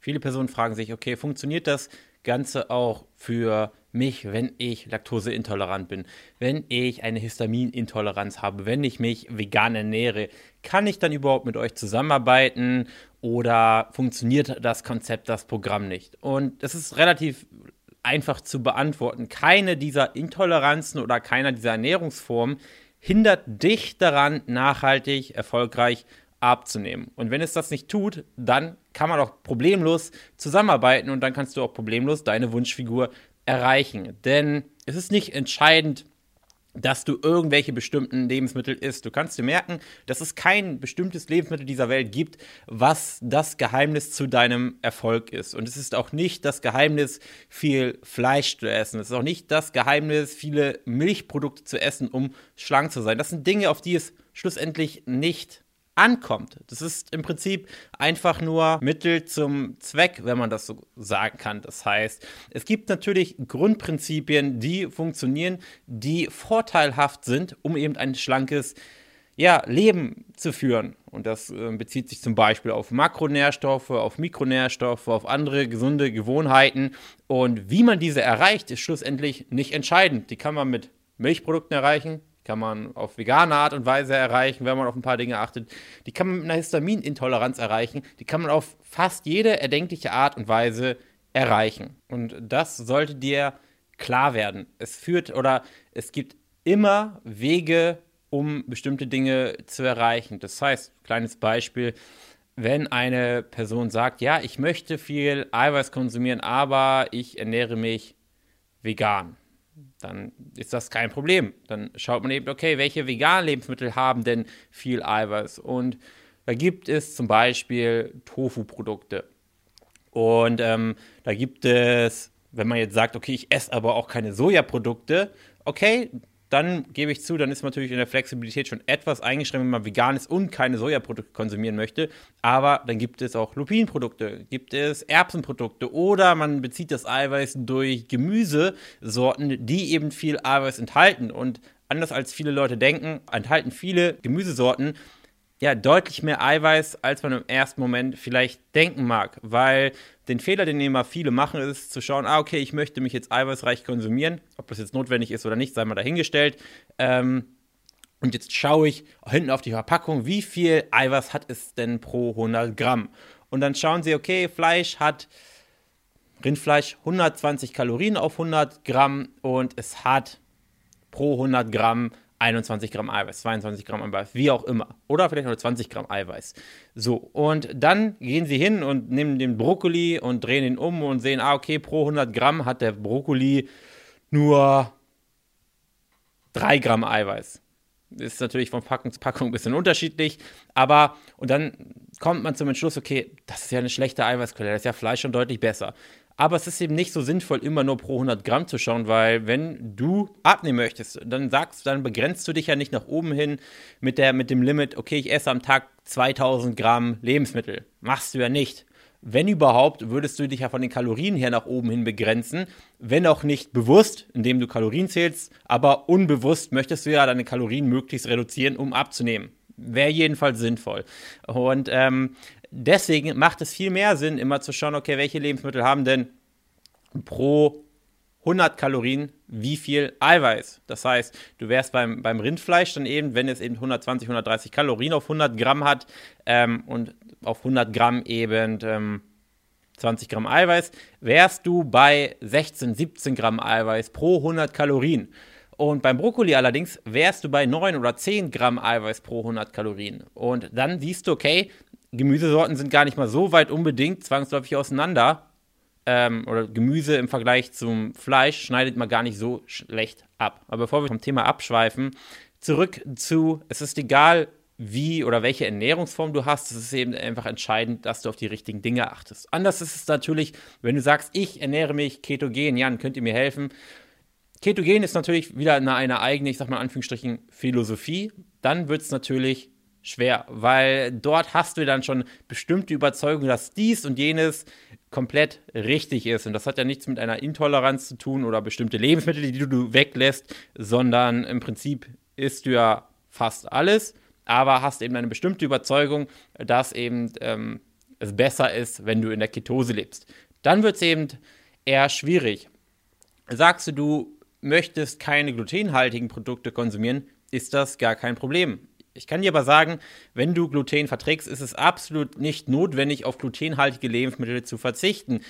Viele Personen fragen sich, okay, funktioniert das Ganze auch für mich, wenn ich laktoseintolerant bin, wenn ich eine Histaminintoleranz habe, wenn ich mich vegan ernähre, kann ich dann überhaupt mit euch zusammenarbeiten oder funktioniert das Konzept, das Programm nicht? Und es ist relativ einfach zu beantworten. Keine dieser Intoleranzen oder keiner dieser Ernährungsformen hindert dich daran, nachhaltig, erfolgreich abzunehmen. Und wenn es das nicht tut, dann kann man auch problemlos zusammenarbeiten und dann kannst du auch problemlos deine Wunschfigur erreichen. Denn es ist nicht entscheidend, dass du irgendwelche bestimmten Lebensmittel isst. Du kannst dir merken, dass es kein bestimmtes Lebensmittel dieser Welt gibt, was das Geheimnis zu deinem Erfolg ist. Und es ist auch nicht das Geheimnis, viel Fleisch zu essen. Es ist auch nicht das Geheimnis, viele Milchprodukte zu essen, um schlank zu sein. Das sind Dinge, auf die es schlussendlich nicht ankommt. Das ist im Prinzip einfach nur Mittel zum Zweck, wenn man das so sagen kann. Das heißt, es gibt natürlich Grundprinzipien, die funktionieren, die vorteilhaft sind, um eben ein schlankes ja, Leben zu führen. Und das äh, bezieht sich zum Beispiel auf Makronährstoffe, auf Mikronährstoffe, auf andere gesunde Gewohnheiten. Und wie man diese erreicht, ist schlussendlich nicht entscheidend. Die kann man mit Milchprodukten erreichen, kann man auf vegane Art und Weise erreichen, wenn man auf ein paar Dinge achtet. Die kann man mit einer Histaminintoleranz erreichen. Die kann man auf fast jede erdenkliche Art und Weise erreichen. Und das sollte dir klar werden. Es führt oder es gibt immer Wege, um bestimmte Dinge zu erreichen. Das heißt, kleines Beispiel, wenn eine Person sagt, ja, ich möchte viel Eiweiß konsumieren, aber ich ernähre mich vegan dann ist das kein Problem. Dann schaut man eben, okay, welche veganen Lebensmittel haben denn viel Eiweiß? Und da gibt es zum Beispiel Tofu-Produkte. Und ähm, da gibt es, wenn man jetzt sagt, okay, ich esse aber auch keine Sojaprodukte, okay, dann gebe ich zu, dann ist man natürlich in der Flexibilität schon etwas eingeschränkt, wenn man vegan ist und keine Sojaprodukte konsumieren möchte. Aber dann gibt es auch Lupinprodukte, gibt es Erbsenprodukte oder man bezieht das Eiweiß durch Gemüsesorten, die eben viel Eiweiß enthalten. Und anders als viele Leute denken, enthalten viele Gemüsesorten ja deutlich mehr Eiweiß, als man im ersten Moment vielleicht denken mag, weil den Fehler, den immer viele machen, ist zu schauen, ah, okay, ich möchte mich jetzt eiweißreich konsumieren, ob das jetzt notwendig ist oder nicht, sei mal dahingestellt. Ähm, und jetzt schaue ich hinten auf die Verpackung, wie viel Eiweiß hat es denn pro 100 Gramm? Und dann schauen Sie, okay, Fleisch hat Rindfleisch 120 Kalorien auf 100 Gramm und es hat pro 100 Gramm 21 Gramm Eiweiß, 22 Gramm Eiweiß, wie auch immer. Oder vielleicht nur 20 Gramm Eiweiß. So, und dann gehen sie hin und nehmen den Brokkoli und drehen ihn um und sehen, ah, okay, pro 100 Gramm hat der Brokkoli nur 3 Gramm Eiweiß. Ist natürlich von Packung zu Packung ein bisschen unterschiedlich, aber und dann kommt man zum Entschluss, okay, das ist ja eine schlechte Eiweißquelle, das ist ja Fleisch schon deutlich besser. Aber es ist eben nicht so sinnvoll, immer nur pro 100 Gramm zu schauen, weil wenn du abnehmen möchtest, dann sagst, dann begrenzt du dich ja nicht nach oben hin mit, der, mit dem Limit, okay, ich esse am Tag 2000 Gramm Lebensmittel. Machst du ja nicht. Wenn überhaupt, würdest du dich ja von den Kalorien her nach oben hin begrenzen, wenn auch nicht bewusst, indem du Kalorien zählst, aber unbewusst möchtest du ja deine Kalorien möglichst reduzieren, um abzunehmen. Wäre jedenfalls sinnvoll. Und ähm, deswegen macht es viel mehr Sinn, immer zu schauen, okay, welche Lebensmittel haben denn pro 100 Kalorien wie viel Eiweiß. Das heißt, du wärst beim, beim Rindfleisch dann eben, wenn es eben 120, 130 Kalorien auf 100 Gramm hat ähm, und auf 100 Gramm eben ähm, 20 Gramm Eiweiß, wärst du bei 16, 17 Gramm Eiweiß pro 100 Kalorien. Und beim Brokkoli allerdings wärst du bei 9 oder 10 Gramm Eiweiß pro 100 Kalorien. Und dann siehst du, okay, Gemüsesorten sind gar nicht mal so weit unbedingt zwangsläufig auseinander. Ähm, oder Gemüse im Vergleich zum Fleisch schneidet man gar nicht so schlecht ab. Aber bevor wir vom Thema abschweifen, zurück zu, es ist egal, wie oder welche Ernährungsform du hast, es ist eben einfach entscheidend, dass du auf die richtigen Dinge achtest. Anders ist es natürlich, wenn du sagst, ich ernähre mich ketogen, Jan, könnt ihr mir helfen? Ketogen ist natürlich wieder eine, eine eigene, ich sag mal in Anführungsstrichen, Philosophie. Dann wird es natürlich schwer, weil dort hast du dann schon bestimmte Überzeugungen, dass dies und jenes komplett richtig ist. Und das hat ja nichts mit einer Intoleranz zu tun oder bestimmte Lebensmittel, die du weglässt, sondern im Prinzip isst du ja fast alles, aber hast eben eine bestimmte Überzeugung, dass eben ähm, es besser ist, wenn du in der Ketose lebst. Dann wird es eben eher schwierig. Sagst du, du möchtest keine glutenhaltigen Produkte konsumieren, ist das gar kein Problem. Ich kann dir aber sagen, wenn du Gluten verträgst, ist es absolut nicht notwendig, auf glutenhaltige Lebensmittel zu verzichten.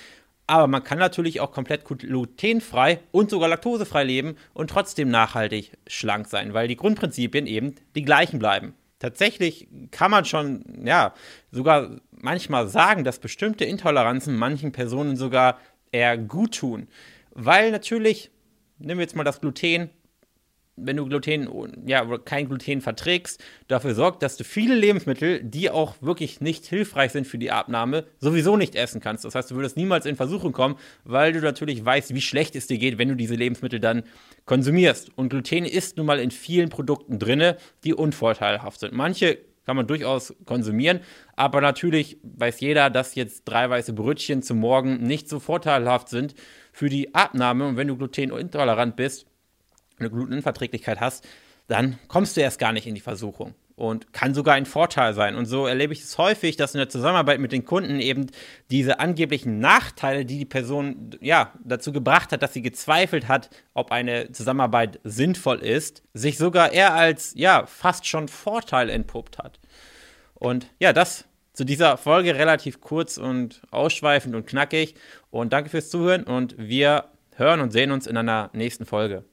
Aber man kann natürlich auch komplett glutenfrei und sogar laktosefrei leben und trotzdem nachhaltig schlank sein, weil die Grundprinzipien eben die gleichen bleiben. Tatsächlich kann man schon, ja, sogar manchmal sagen, dass bestimmte Intoleranzen manchen Personen sogar eher gut tun. Weil natürlich, wir jetzt mal das Gluten, wenn du Gluten, ja, kein Gluten verträgst, dafür sorgt, dass du viele Lebensmittel, die auch wirklich nicht hilfreich sind für die Abnahme, sowieso nicht essen kannst. Das heißt, du würdest niemals in Versuchung kommen, weil du natürlich weißt, wie schlecht es dir geht, wenn du diese Lebensmittel dann konsumierst. Und Gluten ist nun mal in vielen Produkten drin, die unvorteilhaft sind. Manche kann man durchaus konsumieren, aber natürlich weiß jeder, dass jetzt drei weiße Brötchen zum Morgen nicht so vorteilhaft sind für die Abnahme. Und wenn du glutenintolerant bist, eine Glutenunverträglichkeit hast, dann kommst du erst gar nicht in die Versuchung und kann sogar ein Vorteil sein. Und so erlebe ich es häufig, dass in der Zusammenarbeit mit den Kunden eben diese angeblichen Nachteile, die die Person ja dazu gebracht hat, dass sie gezweifelt hat, ob eine Zusammenarbeit sinnvoll ist, sich sogar eher als ja fast schon Vorteil entpuppt hat. Und ja, das zu dieser Folge relativ kurz und ausschweifend und knackig. Und danke fürs Zuhören und wir hören und sehen uns in einer nächsten Folge.